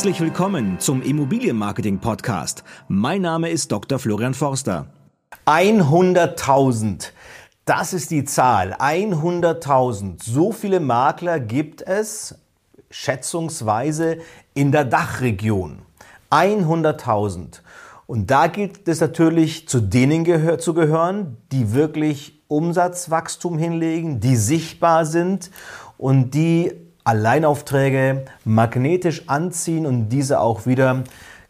Herzlich willkommen zum Immobilienmarketing Podcast. Mein Name ist Dr. Florian Forster. 100.000. Das ist die Zahl. 100.000. So viele Makler gibt es schätzungsweise in der Dachregion. 100.000. Und da gilt es natürlich zu denen gehör zu gehören, die wirklich Umsatzwachstum hinlegen, die sichtbar sind und die Alleinaufträge magnetisch anziehen und diese auch wieder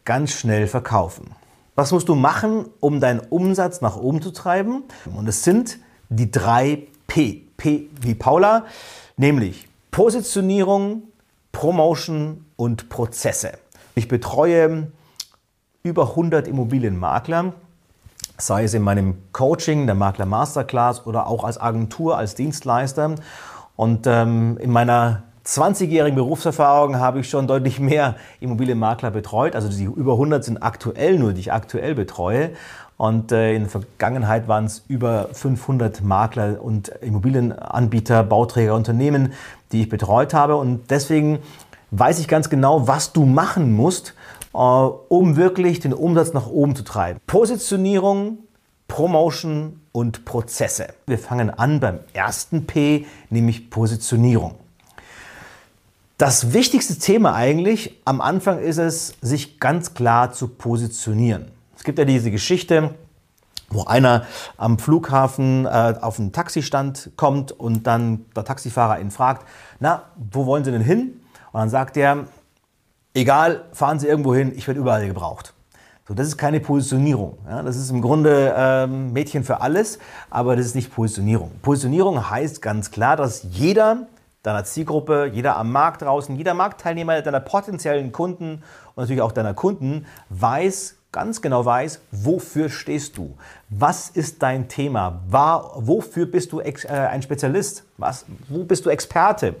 ganz schnell verkaufen. Was musst du machen, um deinen Umsatz nach oben zu treiben? Und es sind die drei P. P wie Paula, nämlich Positionierung, Promotion und Prozesse. Ich betreue über 100 Immobilienmakler, sei es in meinem Coaching, der Makler Masterclass oder auch als Agentur, als Dienstleister. Und ähm, in meiner 20-jährigen Berufserfahrung habe ich schon deutlich mehr Immobilienmakler betreut. Also die über 100 sind aktuell nur, die ich aktuell betreue. Und äh, in der Vergangenheit waren es über 500 Makler und Immobilienanbieter, Bauträger, Unternehmen, die ich betreut habe. Und deswegen weiß ich ganz genau, was du machen musst, äh, um wirklich den Umsatz nach oben zu treiben. Positionierung, Promotion und Prozesse. Wir fangen an beim ersten P, nämlich Positionierung. Das wichtigste Thema eigentlich am Anfang ist es, sich ganz klar zu positionieren. Es gibt ja diese Geschichte, wo einer am Flughafen äh, auf einen Taxistand kommt und dann der Taxifahrer ihn fragt, na, wo wollen Sie denn hin? Und dann sagt er, egal, fahren Sie irgendwo hin, ich werde überall gebraucht. So, das ist keine Positionierung. Ja, das ist im Grunde ähm, Mädchen für alles, aber das ist nicht Positionierung. Positionierung heißt ganz klar, dass jeder deiner Zielgruppe, jeder am Markt draußen, jeder Marktteilnehmer, deiner potenziellen Kunden und natürlich auch deiner Kunden weiß, ganz genau weiß, wofür stehst du? Was ist dein Thema? War, wofür bist du ex, äh, ein Spezialist? Was, wo bist du Experte?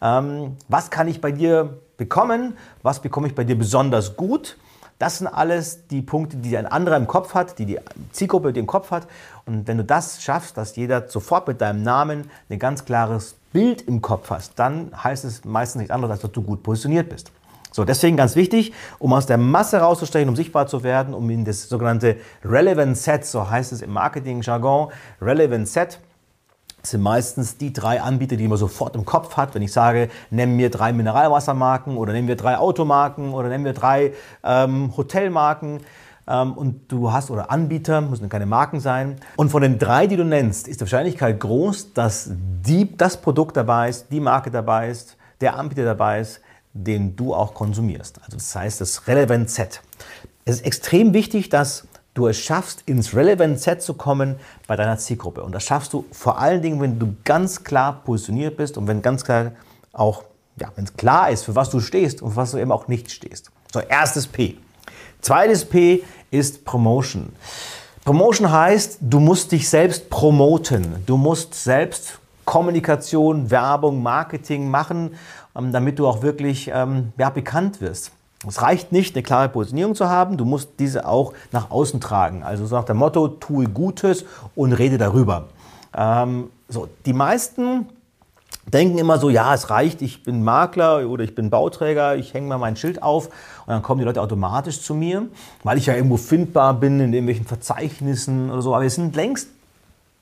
Ähm, was kann ich bei dir bekommen? Was bekomme ich bei dir besonders gut? Das sind alles die Punkte, die ein anderer im Kopf hat, die die Zielgruppe im Kopf hat. Und wenn du das schaffst, dass jeder sofort mit deinem Namen ein ganz klares Bild im Kopf hast, dann heißt es meistens nichts anderes, als dass du gut positioniert bist. So, deswegen ganz wichtig, um aus der Masse rauszustechen, um sichtbar zu werden, um in das sogenannte Relevant Set, so heißt es im Marketing-Jargon, Relevant Set, sind meistens die drei Anbieter, die man sofort im Kopf hat. Wenn ich sage, nennen wir drei Mineralwassermarken oder nehmen wir drei Automarken oder nennen wir drei ähm, Hotelmarken, und du hast oder Anbieter, müssen keine Marken sein. Und von den drei, die du nennst, ist die Wahrscheinlichkeit groß, dass die, das Produkt dabei ist, die Marke dabei ist, der Anbieter dabei ist, den du auch konsumierst. Also das heißt das Relevant Set. Es ist extrem wichtig, dass du es schaffst, ins Relevant Set zu kommen bei deiner Zielgruppe. Und das schaffst du vor allen Dingen, wenn du ganz klar positioniert bist und wenn ganz klar auch, ja, wenn es klar ist, für was du stehst und für was du eben auch nicht stehst. So, erstes P. Zweites P ist Promotion. Promotion heißt, du musst dich selbst promoten. Du musst selbst Kommunikation, Werbung, Marketing machen, ähm, damit du auch wirklich ähm, ja, bekannt wirst. Es reicht nicht, eine klare Positionierung zu haben, du musst diese auch nach außen tragen. Also so nach dem Motto, tue Gutes und rede darüber. Ähm, so, die meisten denken immer so, ja, es reicht, ich bin Makler oder ich bin Bauträger, ich hänge mal mein Schild auf und dann kommen die Leute automatisch zu mir, weil ich ja irgendwo findbar bin in irgendwelchen Verzeichnissen oder so. Aber wir sind längst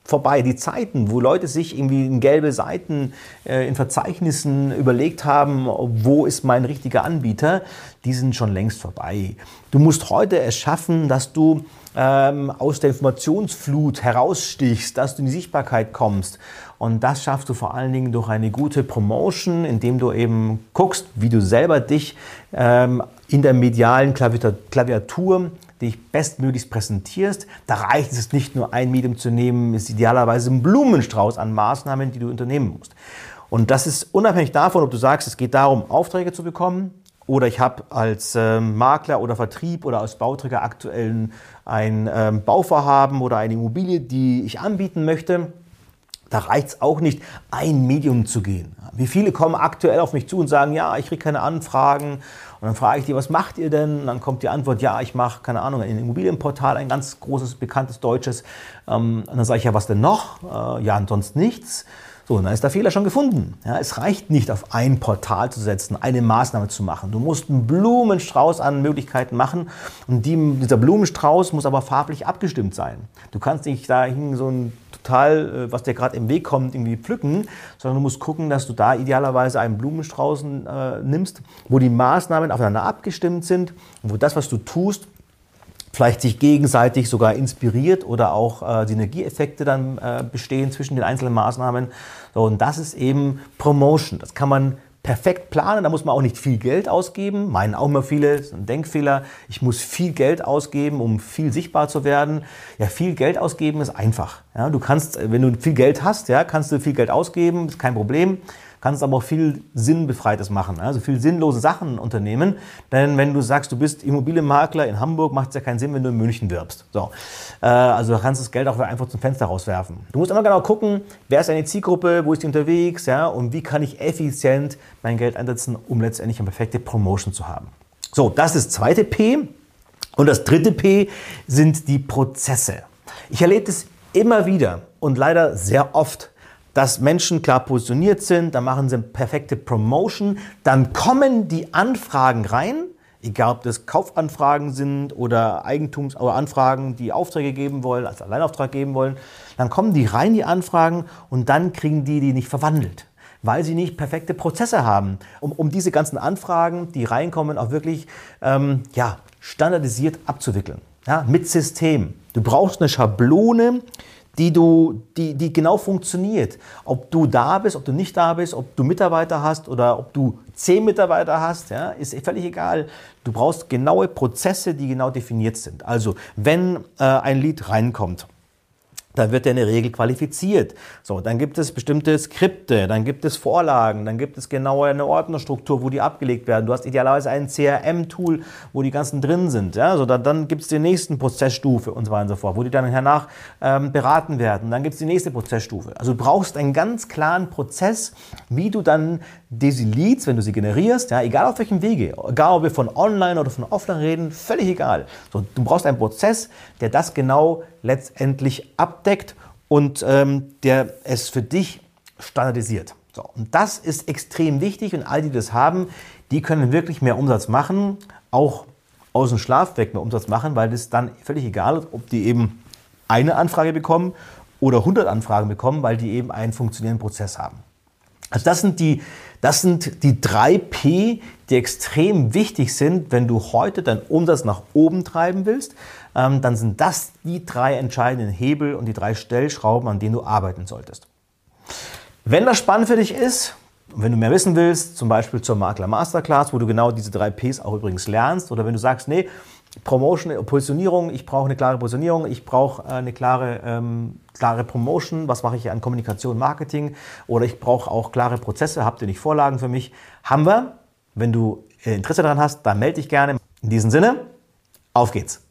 vorbei. Die Zeiten, wo Leute sich irgendwie in gelbe Seiten äh, in Verzeichnissen überlegt haben, wo ist mein richtiger Anbieter, die sind schon längst vorbei. Du musst heute es schaffen, dass du ähm, aus der Informationsflut herausstichst, dass du in die Sichtbarkeit kommst. Und das schaffst du vor allen Dingen durch eine gute Promotion, indem du eben guckst, wie du selber dich ähm, in der medialen Klaviatur dich bestmöglichst präsentierst. Da reicht es nicht nur ein Medium zu nehmen, ist idealerweise ein Blumenstrauß an Maßnahmen, die du unternehmen musst. Und das ist unabhängig davon, ob du sagst, es geht darum, Aufträge zu bekommen oder ich habe als ähm, Makler oder Vertrieb oder als Bauträger aktuell ein ähm, Bauvorhaben oder eine Immobilie, die ich anbieten möchte. Da reicht es auch nicht, ein Medium zu gehen. Wie viele kommen aktuell auf mich zu und sagen, ja, ich kriege keine Anfragen. Und dann frage ich die, was macht ihr denn? Und dann kommt die Antwort, ja, ich mache, keine Ahnung, ein Immobilienportal, ein ganz großes, bekanntes deutsches. Ähm, und dann sage ich, ja, was denn noch? Äh, ja, ansonsten nichts. So, dann ist der Fehler schon gefunden. Ja, es reicht nicht, auf ein Portal zu setzen, eine Maßnahme zu machen. Du musst einen Blumenstrauß an Möglichkeiten machen und die, dieser Blumenstrauß muss aber farblich abgestimmt sein. Du kannst nicht dahin so ein total, äh, was dir gerade im Weg kommt, irgendwie pflücken, sondern du musst gucken, dass du da idealerweise einen Blumenstrauß äh, nimmst, wo die Maßnahmen aufeinander abgestimmt sind, wo das, was du tust, vielleicht sich gegenseitig sogar inspiriert oder auch äh, Synergieeffekte dann äh, bestehen zwischen den einzelnen Maßnahmen. So, und das ist eben Promotion. Das kann man perfekt planen, da muss man auch nicht viel Geld ausgeben. Meinen auch immer viele, das ist ein Denkfehler. Ich muss viel Geld ausgeben, um viel sichtbar zu werden. Ja, viel Geld ausgeben ist einfach. Ja, du kannst, wenn du viel Geld hast, ja, kannst du viel Geld ausgeben, ist kein Problem kannst aber auch viel Sinnbefreites machen, also viel sinnlose Sachen unternehmen. Denn wenn du sagst, du bist Immobilienmakler in Hamburg, macht es ja keinen Sinn, wenn du in München wirbst. So. Äh, also kannst du das Geld auch einfach zum Fenster rauswerfen. Du musst immer genau gucken, wer ist deine Zielgruppe, wo ist die unterwegs, ja, und wie kann ich effizient mein Geld einsetzen, um letztendlich eine perfekte Promotion zu haben. So, das ist das zweite P. Und das dritte P sind die Prozesse. Ich erlebe das immer wieder und leider sehr oft, dass Menschen klar positioniert sind, dann machen sie eine perfekte Promotion, dann kommen die Anfragen rein, egal ob das Kaufanfragen sind oder Eigentums- oder Anfragen, die Aufträge geben wollen, als Alleinauftrag geben wollen, dann kommen die rein, die Anfragen, und dann kriegen die die nicht verwandelt, weil sie nicht perfekte Prozesse haben, um, um diese ganzen Anfragen, die reinkommen, auch wirklich ähm, ja, standardisiert abzuwickeln, ja, mit System. Du brauchst eine Schablone, die, du, die, die genau funktioniert. Ob du da bist, ob du nicht da bist, ob du Mitarbeiter hast oder ob du zehn Mitarbeiter hast, ja, ist völlig egal. Du brauchst genaue Prozesse, die genau definiert sind. Also, wenn äh, ein Lied reinkommt, da wird er in der Regel qualifiziert. So, dann gibt es bestimmte Skripte, dann gibt es Vorlagen, dann gibt es genaue eine Ordnerstruktur, wo die abgelegt werden. Du hast idealerweise ein CRM-Tool, wo die ganzen drin sind. Ja, so, dann, dann gibt es die nächsten Prozessstufe und so weiter und so fort, wo die dann hernach ähm, beraten werden. Dann gibt es die nächste Prozessstufe. Also du brauchst einen ganz klaren Prozess, wie du dann diese Leads, wenn du sie generierst, ja, egal auf welchem Wege, egal ob wir von online oder von offline reden, völlig egal. So, du brauchst einen Prozess, der das genau letztendlich abdeckt und ähm, der es für dich standardisiert. So, und das ist extrem wichtig und all die das haben, die können wirklich mehr Umsatz machen, auch aus dem Schlaf weg mehr Umsatz machen, weil das dann völlig egal ist, ob die eben eine Anfrage bekommen oder 100 Anfragen bekommen, weil die eben einen funktionierenden Prozess haben. Also das sind die, das sind die drei P, die extrem wichtig sind, wenn du heute deinen Umsatz nach oben treiben willst. Ähm, dann sind das die drei entscheidenden Hebel und die drei Stellschrauben, an denen du arbeiten solltest. Wenn das spannend für dich ist, wenn du mehr wissen willst, zum Beispiel zur Makler Masterclass, wo du genau diese drei Ps auch übrigens lernst, oder wenn du sagst, nee, Promotion, Positionierung, ich brauche eine klare Positionierung, ich brauche äh, eine klare, ähm, klare Promotion, was mache ich an Kommunikation, Marketing oder ich brauche auch klare Prozesse, habt ihr nicht Vorlagen für mich? Haben wir. Wenn du äh, Interesse daran hast, dann melde dich gerne. In diesem Sinne, auf geht's.